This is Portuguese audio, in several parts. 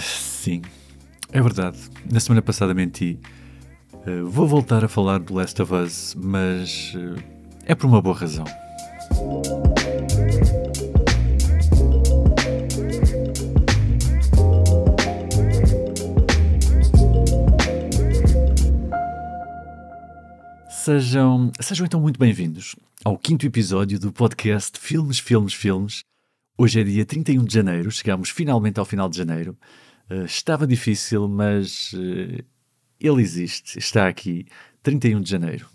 Sim, é verdade. Na semana passada menti. Uh, vou voltar a falar do Last of Us, mas uh, é por uma boa razão. Sejam, sejam então muito bem-vindos ao quinto episódio do podcast Filmes, Filmes, Filmes. Hoje é dia 31 de janeiro, chegamos finalmente ao final de janeiro. Uh, estava difícil, mas uh, ele existe, está aqui, 31 de janeiro.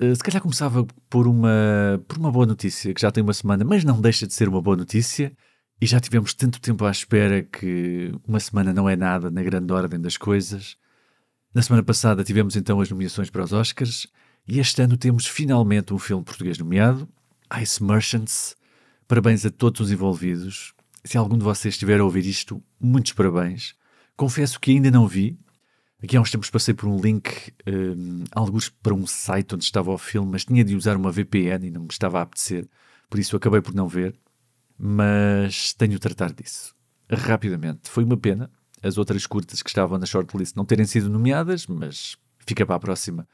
Uh, se calhar começava por uma, por uma boa notícia, que já tem uma semana, mas não deixa de ser uma boa notícia. E já tivemos tanto tempo à espera que uma semana não é nada na grande ordem das coisas. Na semana passada tivemos então as nomeações para os Oscars e este ano temos finalmente um filme português nomeado, Ice Merchants. Parabéns a todos os envolvidos. Se algum de vocês estiver a ouvir isto, muitos parabéns. Confesso que ainda não vi. Aqui há uns tempos passei por um link, um, alguns para um site onde estava o filme, mas tinha de usar uma VPN e não me estava a apetecer. Por isso acabei por não ver. Mas tenho de tratar disso. Rapidamente. Foi uma pena, as outras curtas que estavam na shortlist não terem sido nomeadas, mas fica para a próxima.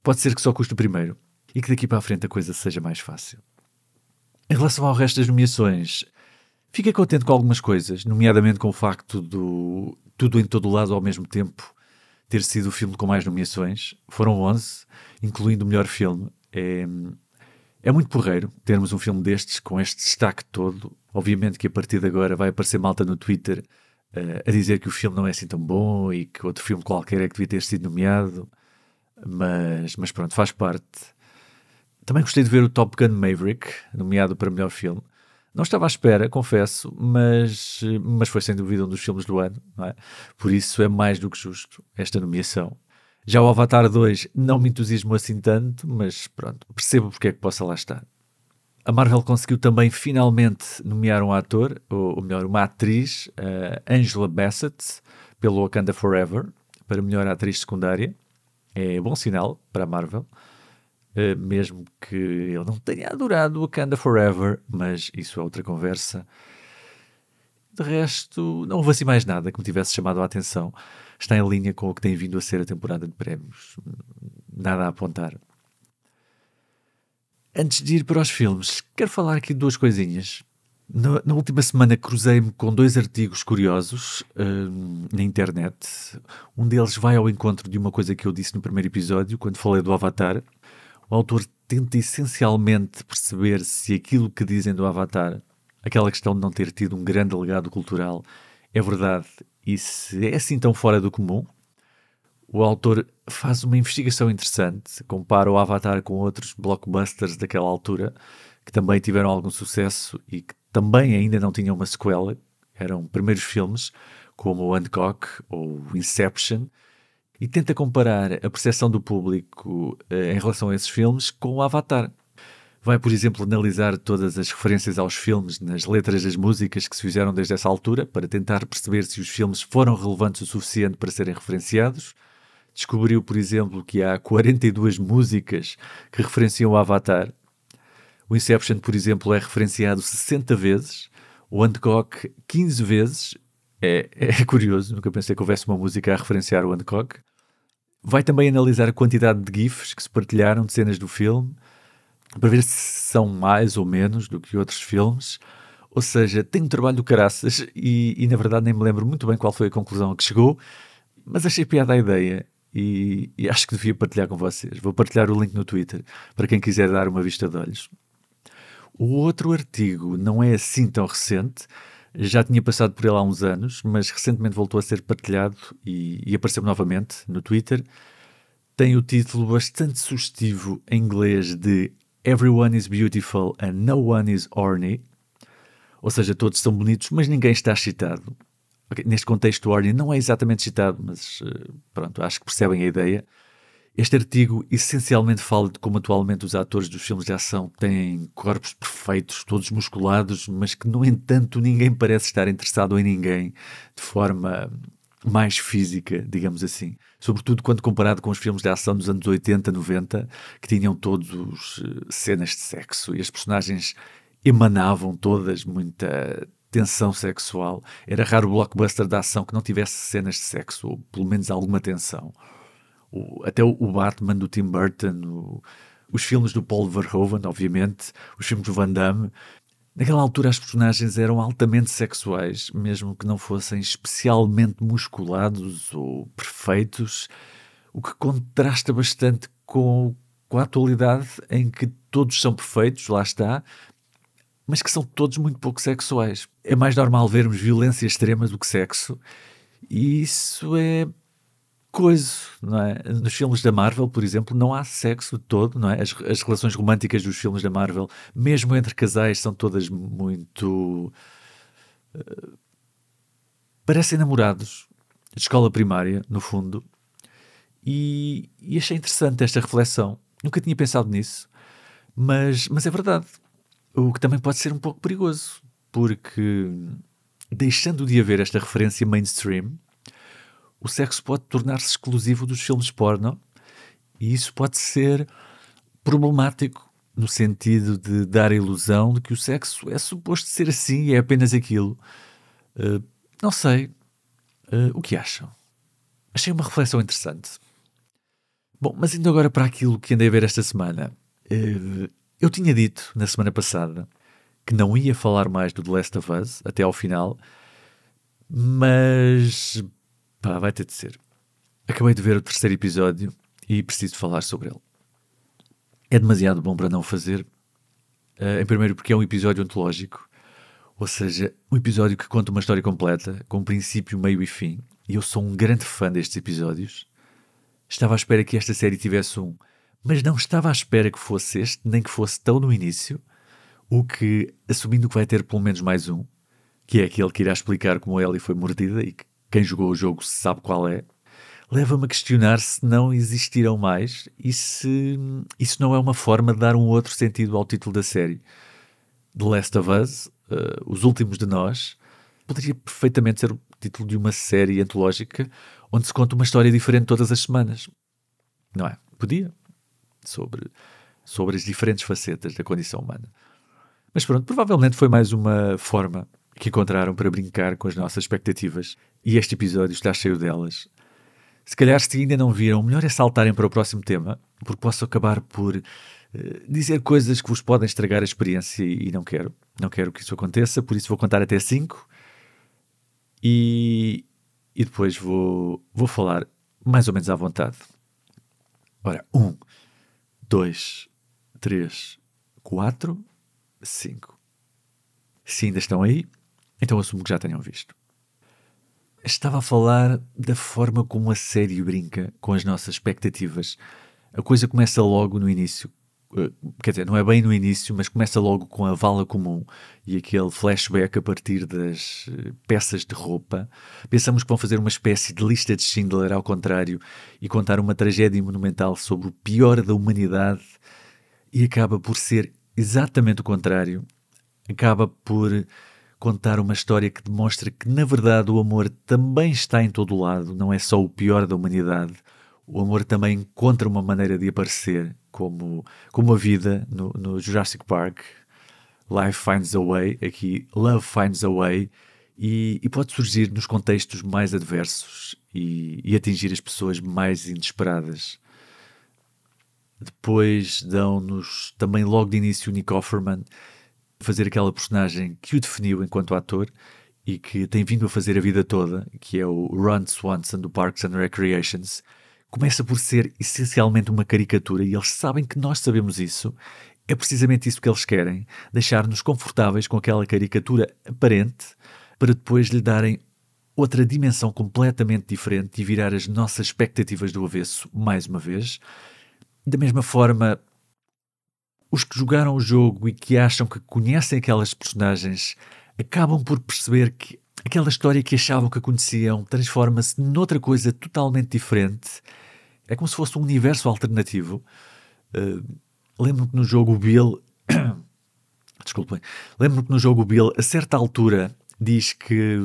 Pode ser que só custe o primeiro e que daqui para a frente a coisa seja mais fácil. Em relação ao resto das nomeações, fiquei contente com algumas coisas, nomeadamente com o facto do Tudo em Todo o Lado ao mesmo tempo ter sido o filme com mais nomeações. Foram 11, incluindo o melhor filme. É, é muito porreiro termos um filme destes com este destaque todo. Obviamente que a partir de agora vai aparecer malta no Twitter uh, a dizer que o filme não é assim tão bom e que outro filme qualquer é que devia ter sido nomeado, mas, mas pronto, faz parte. Também gostei de ver o Top Gun Maverick, nomeado para melhor filme. Não estava à espera, confesso, mas, mas foi sem dúvida um dos filmes do ano, é? Por isso é mais do que justo esta nomeação. Já o Avatar 2 não me entusiasmou assim tanto, mas pronto, percebo porque é que possa lá estar. A Marvel conseguiu também finalmente nomear um ator, ou, ou melhor, uma atriz, uh, Angela Bassett, pelo Wakanda Forever, para melhor atriz secundária. É bom sinal para a Marvel, uh, mesmo que eu não tenha adorado Wakanda Forever, mas isso é outra conversa. De resto, não houve assim mais nada que me tivesse chamado a atenção. Está em linha com o que tem vindo a ser a temporada de prémios. Nada a apontar. Antes de ir para os filmes, quero falar aqui de duas coisinhas. Na, na última semana cruzei-me com dois artigos curiosos uh, na internet. Um deles vai ao encontro de uma coisa que eu disse no primeiro episódio, quando falei do Avatar. O autor tenta essencialmente perceber se aquilo que dizem do Avatar, aquela questão de não ter tido um grande legado cultural, é verdade e se é assim tão fora do comum, o autor faz uma investigação interessante, compara o Avatar com outros blockbusters daquela altura que também tiveram algum sucesso e que também ainda não tinham uma sequela, eram primeiros filmes, como o Hancock ou Inception, e tenta comparar a percepção do público eh, em relação a esses filmes com o Avatar. Vai, por exemplo, analisar todas as referências aos filmes nas letras das músicas que se fizeram desde essa altura, para tentar perceber se os filmes foram relevantes o suficiente para serem referenciados descobriu, por exemplo, que há 42 músicas que referenciam o Avatar. O Inception, por exemplo, é referenciado 60 vezes, o Hancock 15 vezes. É, é curioso, nunca pensei que houvesse uma música a referenciar o Hancock. Vai também analisar a quantidade de GIFs que se partilharam de cenas do filme, para ver se são mais ou menos do que outros filmes. Ou seja, tem um trabalho do caraças e, e, na verdade nem me lembro muito bem qual foi a conclusão a que chegou, mas achei piada a ideia e, e, acho que devia partilhar com vocês. Vou partilhar o link no Twitter para quem quiser dar uma vista de olhos. O outro artigo não é assim tão recente, já tinha passado por ele há uns anos, mas recentemente voltou a ser partilhado e, e apareceu novamente no Twitter. Tem o título bastante sugestivo em inglês de Everyone is Beautiful and No One is Horny. Ou seja, todos são bonitos, mas ninguém está excitado. Okay, neste contexto, o Orny não é exatamente citado, mas uh, pronto, acho que percebem a ideia. Este artigo essencialmente fala de como atualmente os atores dos filmes de ação têm corpos perfeitos, todos musculados, mas que, no entanto, ninguém parece estar interessado em ninguém de forma mais física, digamos assim. Sobretudo quando comparado com os filmes de ação dos anos 80, 90, que tinham todos uh, cenas de sexo e as personagens emanavam todas muita tensão sexual. Era raro o blockbuster da ação que não tivesse cenas de sexo, ou pelo menos alguma tensão. O, até o, Batman do Tim Burton, o, os filmes do Paul Verhoeven, obviamente, os filmes do Van Damme. Naquela altura as personagens eram altamente sexuais, mesmo que não fossem especialmente musculados ou perfeitos, o que contrasta bastante com, com a atualidade em que todos são perfeitos, lá está, mas que são todos muito pouco sexuais. É mais normal vermos violência extrema do que sexo, e isso é coisa, não é? Nos filmes da Marvel, por exemplo, não há sexo todo, não é? As, as relações românticas dos filmes da Marvel, mesmo entre casais, são todas muito. Uh, parecem namorados de escola primária, no fundo, e, e achei interessante esta reflexão. Nunca tinha pensado nisso, mas, mas é verdade. O que também pode ser um pouco perigoso, porque deixando de haver esta referência mainstream, o sexo pode tornar-se exclusivo dos filmes porno e isso pode ser problemático no sentido de dar a ilusão de que o sexo é suposto ser assim e é apenas aquilo. Uh, não sei. Uh, o que acham? Achei uma reflexão interessante. Bom, mas indo agora para aquilo que andei a ver esta semana. Uh, eu tinha dito na semana passada que não ia falar mais do The Last of Us até ao final, mas Pá, vai ter de ser. Acabei de ver o terceiro episódio e preciso falar sobre ele. É demasiado bom para não fazer. Uh, em primeiro, porque é um episódio ontológico, ou seja, um episódio que conta uma história completa, com princípio, meio e fim. E eu sou um grande fã destes episódios. Estava à espera que esta série tivesse um, mas não estava à espera que fosse este, nem que fosse tão no início. O que, assumindo que vai ter pelo menos mais um, que é aquele que irá explicar como Ellie foi mordida e que quem jogou o jogo sabe qual é, leva-me a questionar se não existirão mais e se isso não é uma forma de dar um outro sentido ao título da série. The Last of Us, uh, Os Últimos de Nós, poderia perfeitamente ser o título de uma série antológica onde se conta uma história diferente todas as semanas. Não é? Podia. Sobre, sobre as diferentes facetas da condição humana. Mas pronto, provavelmente foi mais uma forma que encontraram para brincar com as nossas expectativas e este episódio está cheio delas. Se calhar, se ainda não viram, melhor é saltarem para o próximo tema, porque posso acabar por uh, dizer coisas que vos podem estragar a experiência e, e não quero. Não quero que isso aconteça, por isso vou contar até 5 e, e depois vou, vou falar mais ou menos à vontade. Ora, 1, 2, 3, 4, 5. Se ainda estão aí, então assumo que já tenham visto. Estava a falar da forma como a série brinca com as nossas expectativas. A coisa começa logo no início. Eh, quer dizer, não é bem no início, mas começa logo com a vala comum e aquele flashback a partir das eh, peças de roupa. Pensamos que vão fazer uma espécie de lista de Schindler ao contrário e contar uma tragédia monumental sobre o pior da humanidade e acaba por ser exatamente o contrário. Acaba por contar uma história que demonstra que, na verdade, o amor também está em todo lado, não é só o pior da humanidade. O amor também encontra uma maneira de aparecer, como, como a vida no, no Jurassic Park. Life finds a way, aqui Love finds a way, e, e pode surgir nos contextos mais adversos e, e atingir as pessoas mais inesperadas. Depois dão-nos também logo de início Nick Offerman, fazer aquela personagem que o definiu enquanto ator e que tem vindo a fazer a vida toda, que é o Ron Swanson do Parks and Recreations, começa por ser essencialmente uma caricatura e eles sabem que nós sabemos isso. É precisamente isso que eles querem, deixar-nos confortáveis com aquela caricatura aparente para depois lhe darem outra dimensão completamente diferente e virar as nossas expectativas do avesso mais uma vez. Da mesma forma, os que jogaram o jogo e que acham que conhecem aquelas personagens acabam por perceber que aquela história que achavam que conheciam transforma-se noutra coisa totalmente diferente. É como se fosse um universo alternativo. Uh, lembro-me que no jogo Bill. Desculpem. Lembro-me que no jogo Bill, a certa altura, diz que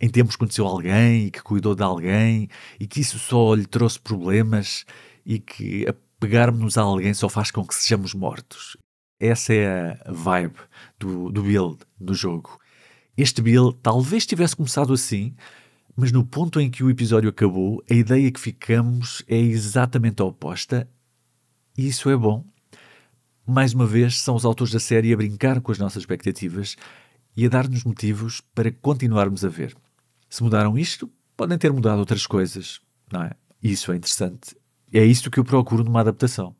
em tempos conheceu alguém e que cuidou de alguém e que isso só lhe trouxe problemas e que pegarmos a alguém só faz com que sejamos mortos. Essa é a vibe do, do build do jogo. Este Bill talvez tivesse começado assim, mas no ponto em que o episódio acabou, a ideia que ficamos é exatamente a oposta, e isso é bom. Mais uma vez, são os autores da série a brincar com as nossas expectativas e a dar-nos motivos para continuarmos a ver. Se mudaram isto, podem ter mudado outras coisas, não é? Isso é interessante. É isto que eu procuro numa adaptação.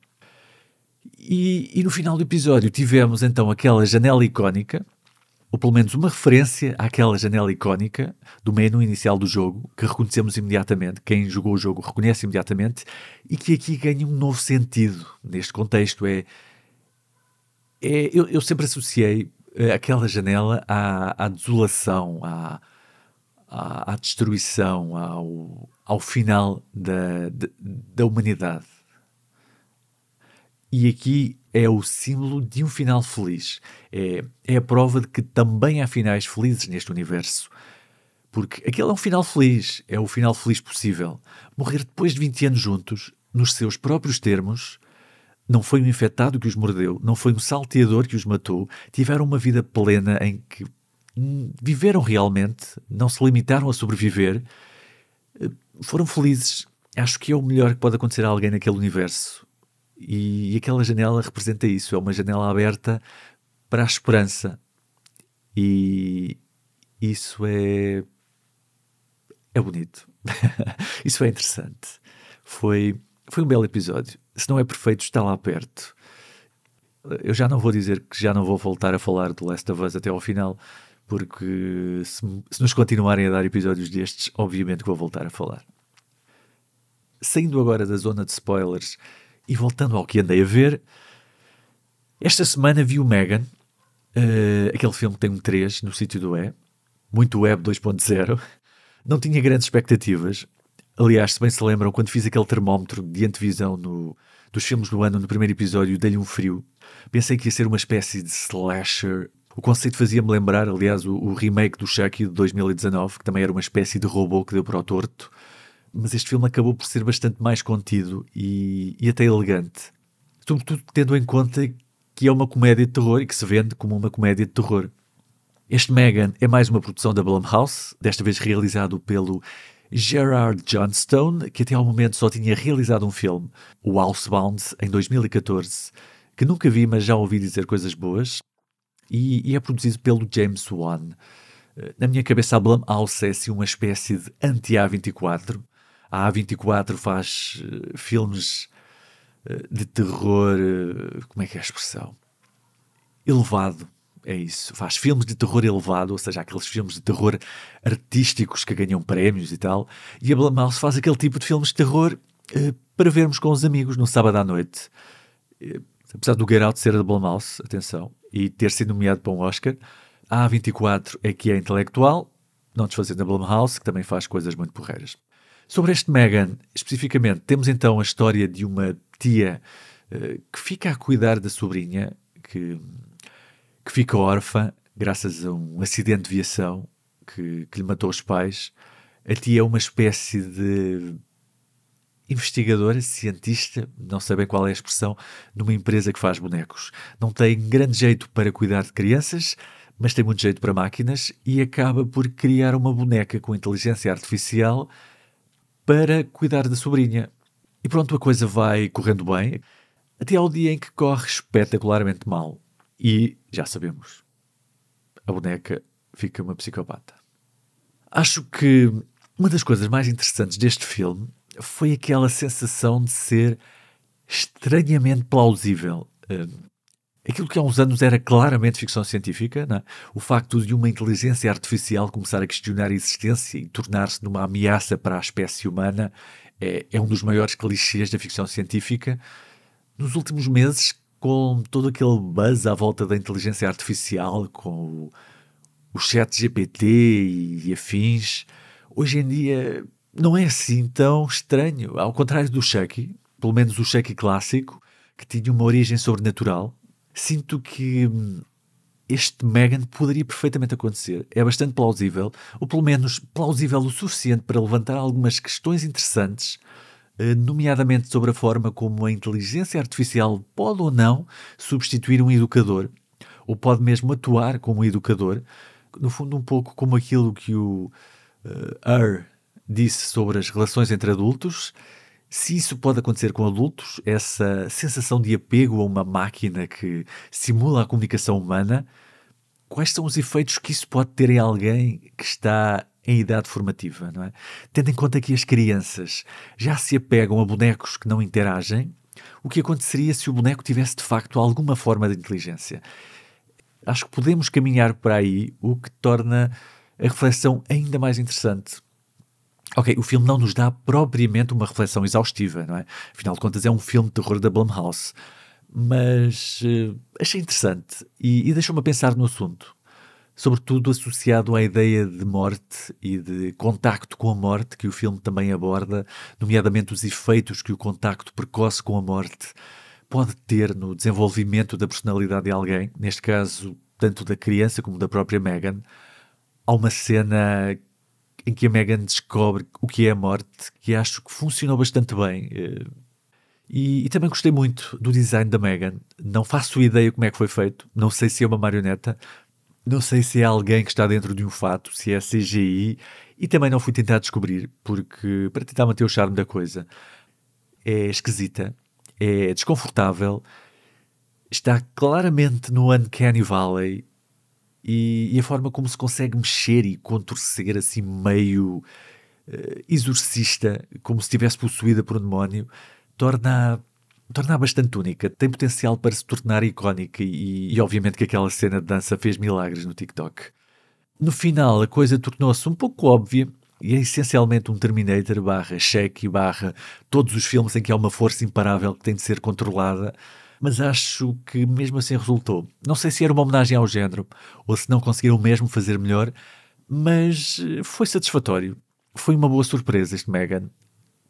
E, e no final do episódio tivemos então aquela janela icónica, ou pelo menos uma referência àquela janela icónica do menu inicial do jogo, que reconhecemos imediatamente, quem jogou o jogo reconhece imediatamente, e que aqui ganha um novo sentido neste contexto. É, é eu, eu sempre associei eh, aquela janela à, à desolação, à, à, destruição, ao, ao final da, da, da humanidade. E aqui é o símbolo de um final feliz. É, é a prova de que também há finais felizes neste universo. Porque aquele é um final feliz, é o final feliz possível. Morrer depois de 20 anos juntos, nos seus próprios termos, não foi um infectado que os mordeu, não foi um salteador que os matou, tiveram uma vida plena em que viveram realmente, não se limitaram a sobreviver, foram felizes. Acho que é o melhor que pode acontecer a alguém naquele universo. E, e aquela janela representa isso, é uma janela aberta para a esperança. E isso é é bonito. isso é interessante. Foi foi um belo episódio. Se não é perfeito, está lá perto. Eu já não vou dizer que já não vou voltar a falar do Last of Us até ao final, porque se, se nos continuarem a dar episódios destes, obviamente que vou voltar a falar. Saindo agora da zona de spoilers e voltando ao que andei a ver, esta semana vi o Megan, uh, aquele filme que tem um 3 no sítio do E, muito web 2.0. Não tinha grandes expectativas. Aliás, se bem se lembram, quando fiz aquele termómetro de antevisão no, dos filmes do ano, no primeiro episódio, dei-lhe um frio. Pensei que ia ser uma espécie de slasher. O conceito fazia-me lembrar, aliás, o, o, remake do Chucky de 2019, que também era uma espécie de robô que deu para o torto. Mas este filme acabou por ser bastante mais contido e, e até elegante. Sobretudo tendo em conta que é uma comédia de terror e que se vende como uma comédia de terror. Este Megan é mais uma produção da Blumhouse, desta vez realizado pelo Gerard Johnstone, que até ao momento só tinha realizado um filme, o Housebound, em 2014, que nunca vi, mas já ouvi dizer coisas boas, e, e é produzido pelo James Wan. Na minha cabeça, a Blumhouse é assim uma espécie de anti-A24. A A24 faz uh, filmes uh, de terror, uh, como é que é a expressão? Elevado, é isso. Faz filmes de terror elevado, ou seja, aqueles filmes de terror artísticos que ganham prémios e tal. E a Blumhouse faz aquele tipo de filmes de terror para vermos com os amigos no sábado à noite. Apesar do Get Out ser da Blumhouse, atenção, e ter sido nomeado para um Oscar, a A24 é que é intelectual, não desfazendo a Blumhouse, que também faz coisas muito porreiras. Sobre este Megan, especificamente, temos então a história de uma tia uh, que fica a cuidar da sobrinha, que que fica órfã graças a um acidente de viação que, que lhe matou os pais. A tia é uma espécie de investigadora, cientista, não sei bem qual é a expressão, numa empresa que faz bonecos. Não tem grande jeito para cuidar de crianças, mas tem muito jeito para máquinas e acaba por criar uma boneca com inteligência artificial para cuidar da sobrinha. E pronto, a coisa vai correndo bem, até ao dia em que corre espetacularmente mal. E já sabemos, a boneca fica uma psicopata. Acho que uma das coisas mais interessantes deste filme foi aquela sensação de ser estranhamente plausível. Hum, aquilo que há uns anos era claramente ficção científica, é? o facto de uma inteligência artificial começar a questionar a existência e tornar-se numa ameaça para a espécie humana é, é um dos maiores clichês da ficção científica. Nos últimos meses, com todo aquele buzz à volta da inteligência artificial, com o, o chat GPT e, e afins, hoje em dia não é assim tão estranho. Ao contrário do Chucky, pelo menos o Chucky clássico, que tinha uma origem sobrenatural, sinto que hum, este Megan poderia perfeitamente acontecer. É bastante plausível, ou pelo menos plausível o suficiente para levantar algumas questões interessantes eh, nomeadamente sobre a forma como a inteligência artificial pode ou não substituir um educador, ou pode mesmo atuar como educador, no fundo, um pouco como aquilo que o uh, Ur disse sobre as relações entre adultos. Se isso pode acontecer com adultos, essa sensação de apego a uma máquina que simula a comunicação humana, quais são os efeitos que isso pode ter em alguém que está em idade formativa, não é? Tendo em conta que as crianças já se apegam a bonecos que não interagem, o que aconteceria se o boneco tivesse de facto alguma forma de inteligência? Acho que podemos caminhar para aí, o que torna a reflexão ainda mais interessante. Ok, o filme não nos dá propriamente uma reflexão exaustiva, não é? Afinal de contas, é um filme de terror da Blumhouse. Mas uh, achei interessante e, e deixou-me a pensar no assunto sobretudo associado à ideia de morte e de contacto com a morte que o filme também aborda, nomeadamente os efeitos que o contacto precoce com a morte pode ter no desenvolvimento da personalidade de alguém, neste caso, tanto da criança como da própria Megan. Há uma cena em que a Megan descobre o que é a morte, que acho que funcionou bastante bem. Eh, e, e, também gostei muito do design da Megan. Não faço ideia como é que foi feito. Não sei se é uma marioneta, não sei se é alguém que está dentro de um fato, se é CGI, e também não fui tentar descobrir, porque para tentar manter o charme da coisa. É esquisita, é desconfortável, está claramente no Uncanny Valley e, e a forma como se consegue mexer e contorcer assim meio uh, exorcista, como se estivesse possuída por um demónio, torna tornar bastante única, tem potencial para se tornar icónica e, e, obviamente que aquela cena de dança fez milagres no TikTok. No final a coisa tornou-se um pouco óbvia e é essencialmente um Terminator barra Shake barra todos os filmes em que há uma força imparável que tem de ser controlada, mas acho que mesmo assim resultou. Não sei se era uma homenagem ao género ou se não conseguiram mesmo fazer melhor, mas foi satisfatório. Foi uma boa surpresa este Megan.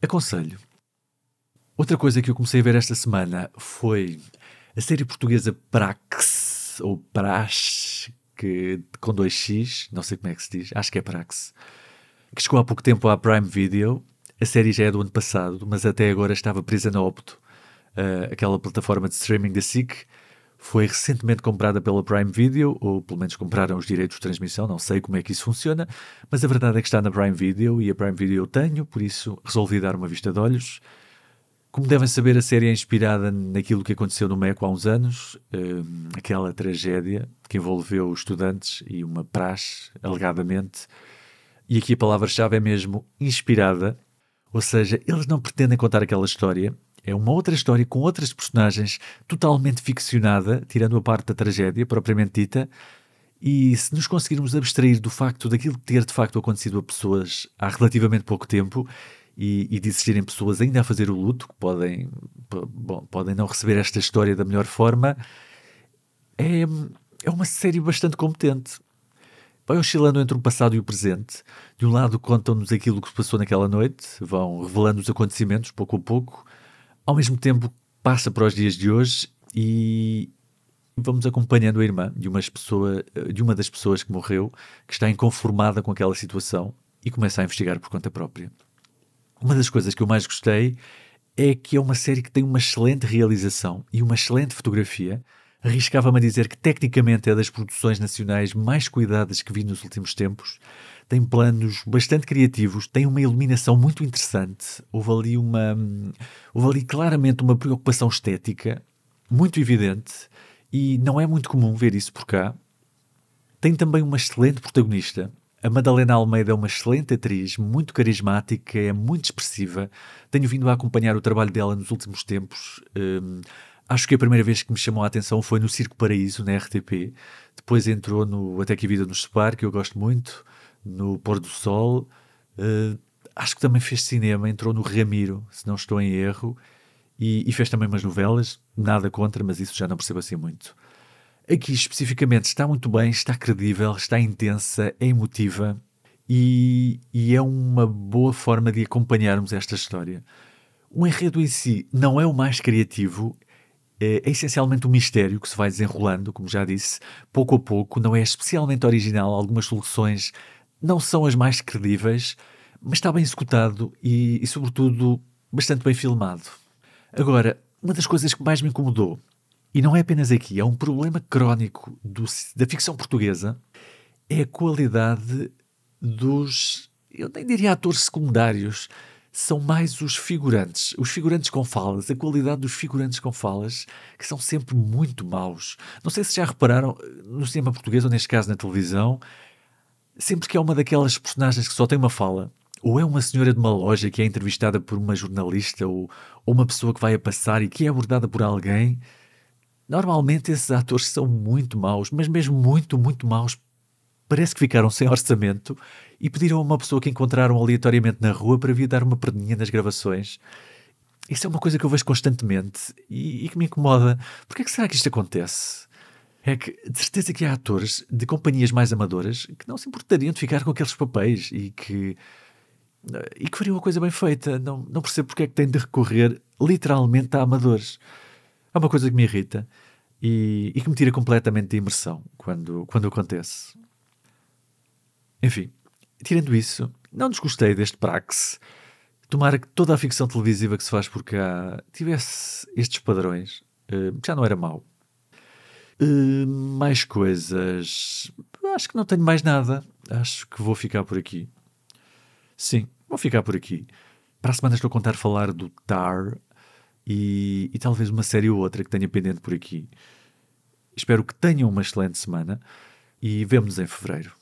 Aconselho. Outra coisa que eu comecei a ver esta semana foi a série portuguesa Prax, ou Prax, que, com 2x, não sei como é que se diz, acho que é Prax, que chegou há pouco tempo à Prime Video. A série já é do ano passado, mas até agora estava presa na Opto, uh, aquela plataforma de streaming da SIC. Foi recentemente comprada pela Prime Video, ou pelo menos compraram os direitos de transmissão, não sei como é que isso funciona, mas a verdade é que está na Prime Video e a Prime Video eu tenho, por isso resolvi dar uma vista de olhos. Como devem saber, a série é inspirada naquilo que aconteceu no Meco há uns anos, um, aquela tragédia que envolveu estudantes e uma praxe, alegadamente. E aqui a palavra-chave é mesmo inspirada, ou seja, eles não pretendem contar aquela história, é uma outra história com outras personagens totalmente ficcionada, tirando a parte da tragédia propriamente dita. E se nos conseguirmos abstrair do facto daquilo ter de facto acontecido a pessoas há relativamente pouco tempo e, e de existirem pessoas ainda a fazer o luto, que podem, bom, podem não receber esta história da melhor forma, é, é uma série bastante competente. Vai oscilando entre o passado e o presente. De um lado, contam-nos aquilo que se passou naquela noite, vão revelando os acontecimentos pouco a pouco. Ao mesmo tempo, passa para os dias de hoje e vamos acompanhando a irmã de, uma pessoa, de uma das pessoas que morreu, que está inconformada com aquela situação e começa a investigar por conta própria. Uma das coisas que eu mais gostei é que é uma série que tem uma excelente realização e uma excelente fotografia. Arriscava-me a dizer que tecnicamente é das produções nacionais mais cuidadas que vi nos últimos tempos. Tem planos bastante criativos, tem uma iluminação muito interessante. Houve ali uma. Houve ali claramente uma preocupação estética muito evidente e não é muito comum ver isso por cá. Tem também uma excelente protagonista, a Madalena Almeida é uma excelente atriz, muito carismática, é muito expressiva. Tenho vindo a acompanhar o trabalho dela nos últimos tempos. Um, acho que a primeira vez que me chamou a atenção foi no Circo Paraíso, na RTP. Depois entrou no Até que Vida nos Separe, que eu gosto muito, no Pôr do Sol. Uh, acho que também fez cinema, entrou no Ramiro, se não estou em erro. E, e fez também umas novelas, nada contra, mas isso já não percebo assim muito. Aqui especificamente está muito bem, está credível, está intensa, é emotiva e, e é uma boa forma de acompanharmos esta história. O enredo em si não é o mais criativo, é, é essencialmente um mistério que se vai desenrolando, como já disse, pouco a pouco, não é especialmente original, algumas soluções não são as mais credíveis, mas está bem executado e, e sobretudo, bastante bem filmado. Agora, uma das coisas que mais me incomodou e não é apenas aqui, é um problema crónico do, da ficção portuguesa, é a qualidade dos. Eu nem diria atores secundários, são mais os figurantes. Os figurantes com falas, a qualidade dos figurantes com falas, que são sempre muito maus. Não sei se já repararam no cinema português, ou neste caso na televisão, sempre que é uma daquelas personagens que só tem uma fala, ou é uma senhora de uma loja que é entrevistada por uma jornalista, ou, ou uma pessoa que vai a passar e que é abordada por alguém. Normalmente esses atores são muito maus, mas mesmo muito, muito maus. Parece que ficaram sem orçamento e pediram a uma pessoa que encontraram aleatoriamente na rua para vir dar uma perninha nas gravações. Isso é uma coisa que eu vejo constantemente e, e que me incomoda. Porquê é que será que isto acontece? É que, de certeza que há atores de companhias mais amadoras que não se importariam de ficar com aqueles papéis e que, e que fariam a coisa bem feita. Não, não percebo porque é que têm de recorrer literalmente a amadores. É uma coisa que me irrita e, e que me tira completamente de imersão quando, quando acontece. Enfim, tirando isso, não desgostei deste praxe. Tomara que toda a ficção televisiva que se faz por cá tivesse estes padrões. Uh, já não era mau. Uh, mais coisas. Acho que não tenho mais nada. Acho que vou ficar por aqui. Sim, vou ficar por aqui. Para a semana estou a contar falar do Tar e, e talvez uma série ou outra que tenha pendente por aqui. Espero que tenham uma excelente semana e vemo-nos em fevereiro.